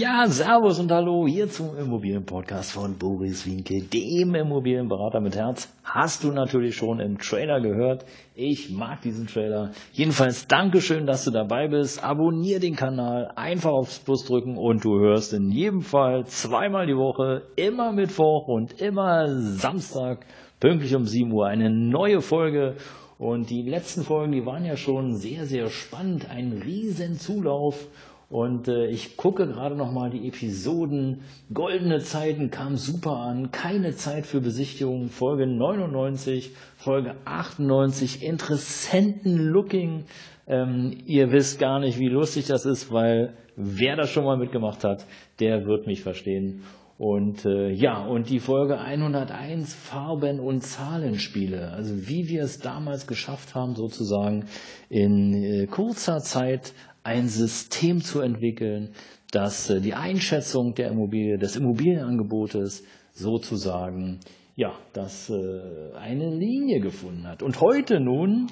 Ja, Servus und Hallo hier zum Immobilienpodcast von Boris Winke, dem Immobilienberater mit Herz. Hast du natürlich schon im Trailer gehört. Ich mag diesen Trailer. Jedenfalls Dankeschön, dass du dabei bist. Abonnier den Kanal, einfach aufs Plus drücken und du hörst in jedem Fall zweimal die Woche, immer Mittwoch und immer Samstag, pünktlich um 7 Uhr, eine neue Folge. Und die letzten Folgen, die waren ja schon sehr, sehr spannend. Ein riesen Zulauf. Und äh, ich gucke gerade noch mal die Episoden. Goldene Zeiten kam super an. Keine Zeit für Besichtigung. Folge 99, Folge 98. Interessenten Looking. Ähm, ihr wisst gar nicht, wie lustig das ist, weil wer das schon mal mitgemacht hat, der wird mich verstehen. Und äh, ja, und die Folge 101 Farben und Zahlenspiele. Also wie wir es damals geschafft haben, sozusagen in äh, kurzer Zeit ein System zu entwickeln, das äh, die Einschätzung der Immobilie, des Immobilienangebotes sozusagen ja, das äh, eine Linie gefunden hat. Und heute nun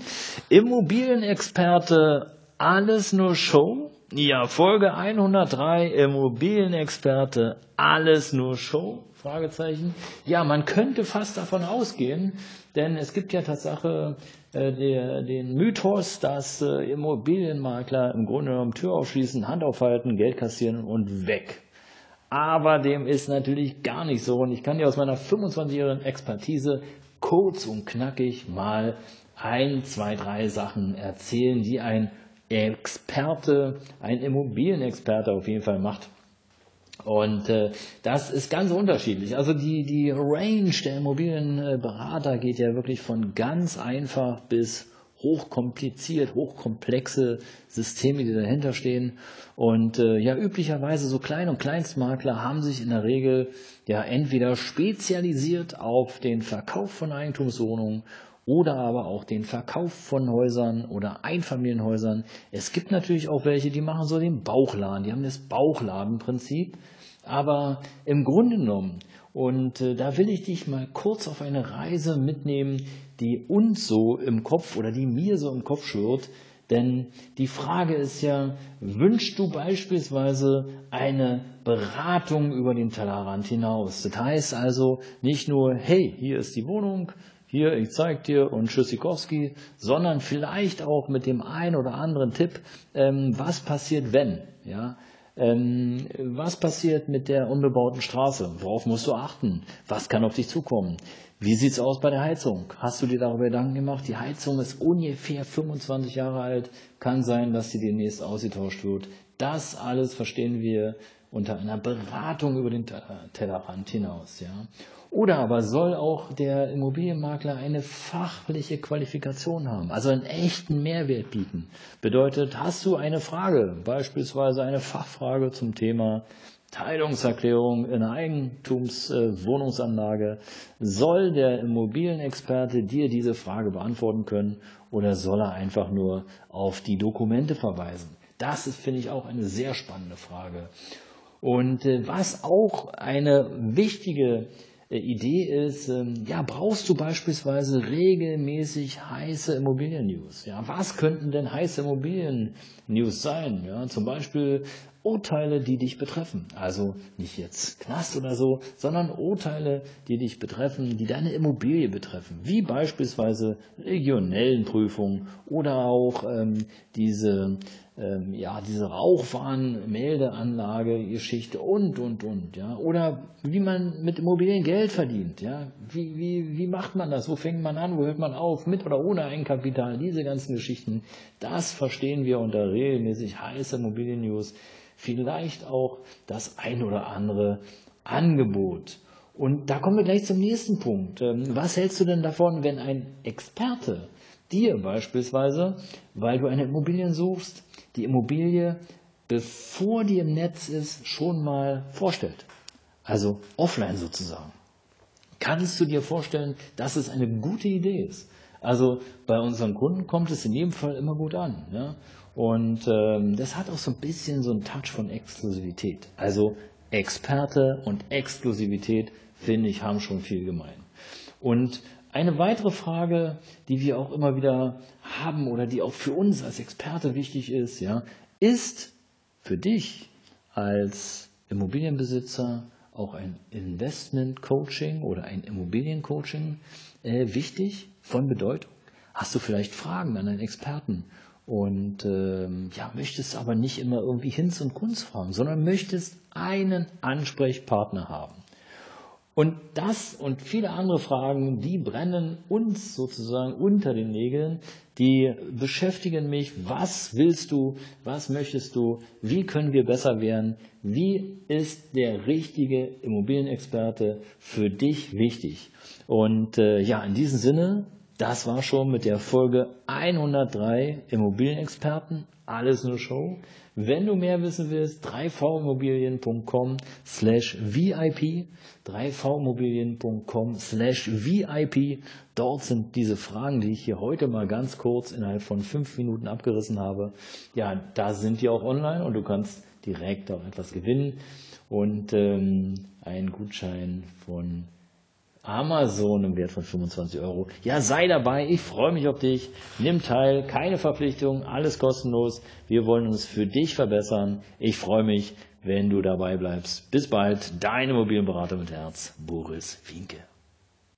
Immobilienexperte, alles nur Show. Ja, Folge 103, Immobilienexperte, alles nur Show. Fragezeichen. Ja, man könnte fast davon ausgehen, denn es gibt ja Tatsache äh, der, den Mythos, dass äh, Immobilienmakler im Grunde genommen Tür aufschließen, Hand aufhalten, Geld kassieren und weg. Aber dem ist natürlich gar nicht so. Und ich kann dir aus meiner 25-jährigen Expertise kurz und knackig mal ein, zwei, drei Sachen erzählen, die ein Experte, ein Immobilienexperte auf jeden Fall macht. Und äh, das ist ganz unterschiedlich. Also die, die Range der Immobilienberater geht ja wirklich von ganz einfach bis hochkompliziert, hochkomplexe Systeme, die dahinter stehen. Und äh, ja, üblicherweise so Klein- und Kleinstmakler haben sich in der Regel ja entweder spezialisiert auf den Verkauf von Eigentumswohnungen oder aber auch den Verkauf von Häusern oder Einfamilienhäusern. Es gibt natürlich auch welche, die machen so den Bauchladen, die haben das Bauchladenprinzip, aber im Grunde genommen, und äh, da will ich dich mal kurz auf eine Reise mitnehmen, die uns so im Kopf oder die mir so im Kopf schwirrt, denn die Frage ist ja, wünschst du beispielsweise eine Beratung über den Tellerrand hinaus? Das heißt also nicht nur, hey, hier ist die Wohnung, hier, ich zeig dir und Tschüssikowski, sondern vielleicht auch mit dem einen oder anderen Tipp, ähm, was passiert, wenn, ja, ähm, was passiert mit der unbebauten Straße? Worauf musst du achten? Was kann auf dich zukommen? Wie sieht's aus bei der Heizung? Hast du dir darüber Gedanken gemacht? Die Heizung ist ungefähr 25 Jahre alt. Kann sein, dass sie demnächst ausgetauscht wird. Das alles verstehen wir unter einer Beratung über den Tellerrand hinaus, ja. Oder aber soll auch der Immobilienmakler eine fachliche Qualifikation haben, also einen echten Mehrwert bieten. Bedeutet, hast du eine Frage, beispielsweise eine Fachfrage zum Thema Teilungserklärung in einer Eigentumswohnungsanlage, äh, soll der Immobilienexperte dir diese Frage beantworten können oder soll er einfach nur auf die Dokumente verweisen? Das ist, finde ich, auch eine sehr spannende Frage. Und äh, was auch eine wichtige äh, Idee ist, ähm, ja, brauchst du beispielsweise regelmäßig heiße Immobilien-News? Ja, was könnten denn heiße Immobilien-News sein? Ja, zum Beispiel Urteile, die dich betreffen. Also nicht jetzt Knast oder so, sondern Urteile, die dich betreffen, die deine Immobilie betreffen. Wie beispielsweise regionellen Prüfungen oder auch ähm, diese ähm, ja, diese Rauchwarnmeldeanlage-Geschichte und, und, und, ja. Oder wie man mit Immobilien Geld verdient, ja. Wie, wie, wie macht man das? Wo fängt man an? Wo hört man auf? Mit oder ohne Eigenkapital? Diese ganzen Geschichten, das verstehen wir unter regelmäßig heiße Immobilien-News. Vielleicht auch das ein oder andere Angebot. Und da kommen wir gleich zum nächsten Punkt. Ähm, was hältst du denn davon, wenn ein Experte dir beispielsweise, weil du eine Immobilie suchst, die Immobilie, bevor die im Netz ist, schon mal vorstellt. Also offline sozusagen. Kannst du dir vorstellen, dass es eine gute Idee ist? Also bei unseren Kunden kommt es in jedem Fall immer gut an. Ja? Und ähm, das hat auch so ein bisschen so einen Touch von Exklusivität. Also Experte und Exklusivität, finde ich, haben schon viel gemein. Und eine weitere Frage, die wir auch immer wieder haben oder die auch für uns als Experte wichtig ist, ja, ist für dich als Immobilienbesitzer auch ein Investment-Coaching oder ein Immobiliencoaching äh, wichtig, von Bedeutung? Hast du vielleicht Fragen an einen Experten und ähm, ja, möchtest aber nicht immer irgendwie Hinz und Kunst fragen, sondern möchtest einen Ansprechpartner haben. Und das und viele andere Fragen, die brennen uns sozusagen unter den Nägeln, die beschäftigen mich. Was willst du? Was möchtest du? Wie können wir besser werden? Wie ist der richtige Immobilienexperte für dich wichtig? Und äh, ja, in diesem Sinne das war schon mit der Folge 103 Immobilienexperten. Alles nur Show. Wenn du mehr wissen willst, 3vimmobilien.com slash VIP, 3vimmobilien.com slash VIP. Dort sind diese Fragen, die ich hier heute mal ganz kurz innerhalb von fünf Minuten abgerissen habe. Ja, da sind die auch online und du kannst direkt auch etwas gewinnen und ähm, einen Gutschein von Amazon im Wert von 25 Euro. Ja, sei dabei, ich freue mich auf dich. Nimm teil, keine Verpflichtung, alles kostenlos. Wir wollen uns für dich verbessern. Ich freue mich, wenn du dabei bleibst. Bis bald, dein Immobilienberater mit Herz, Boris Winke.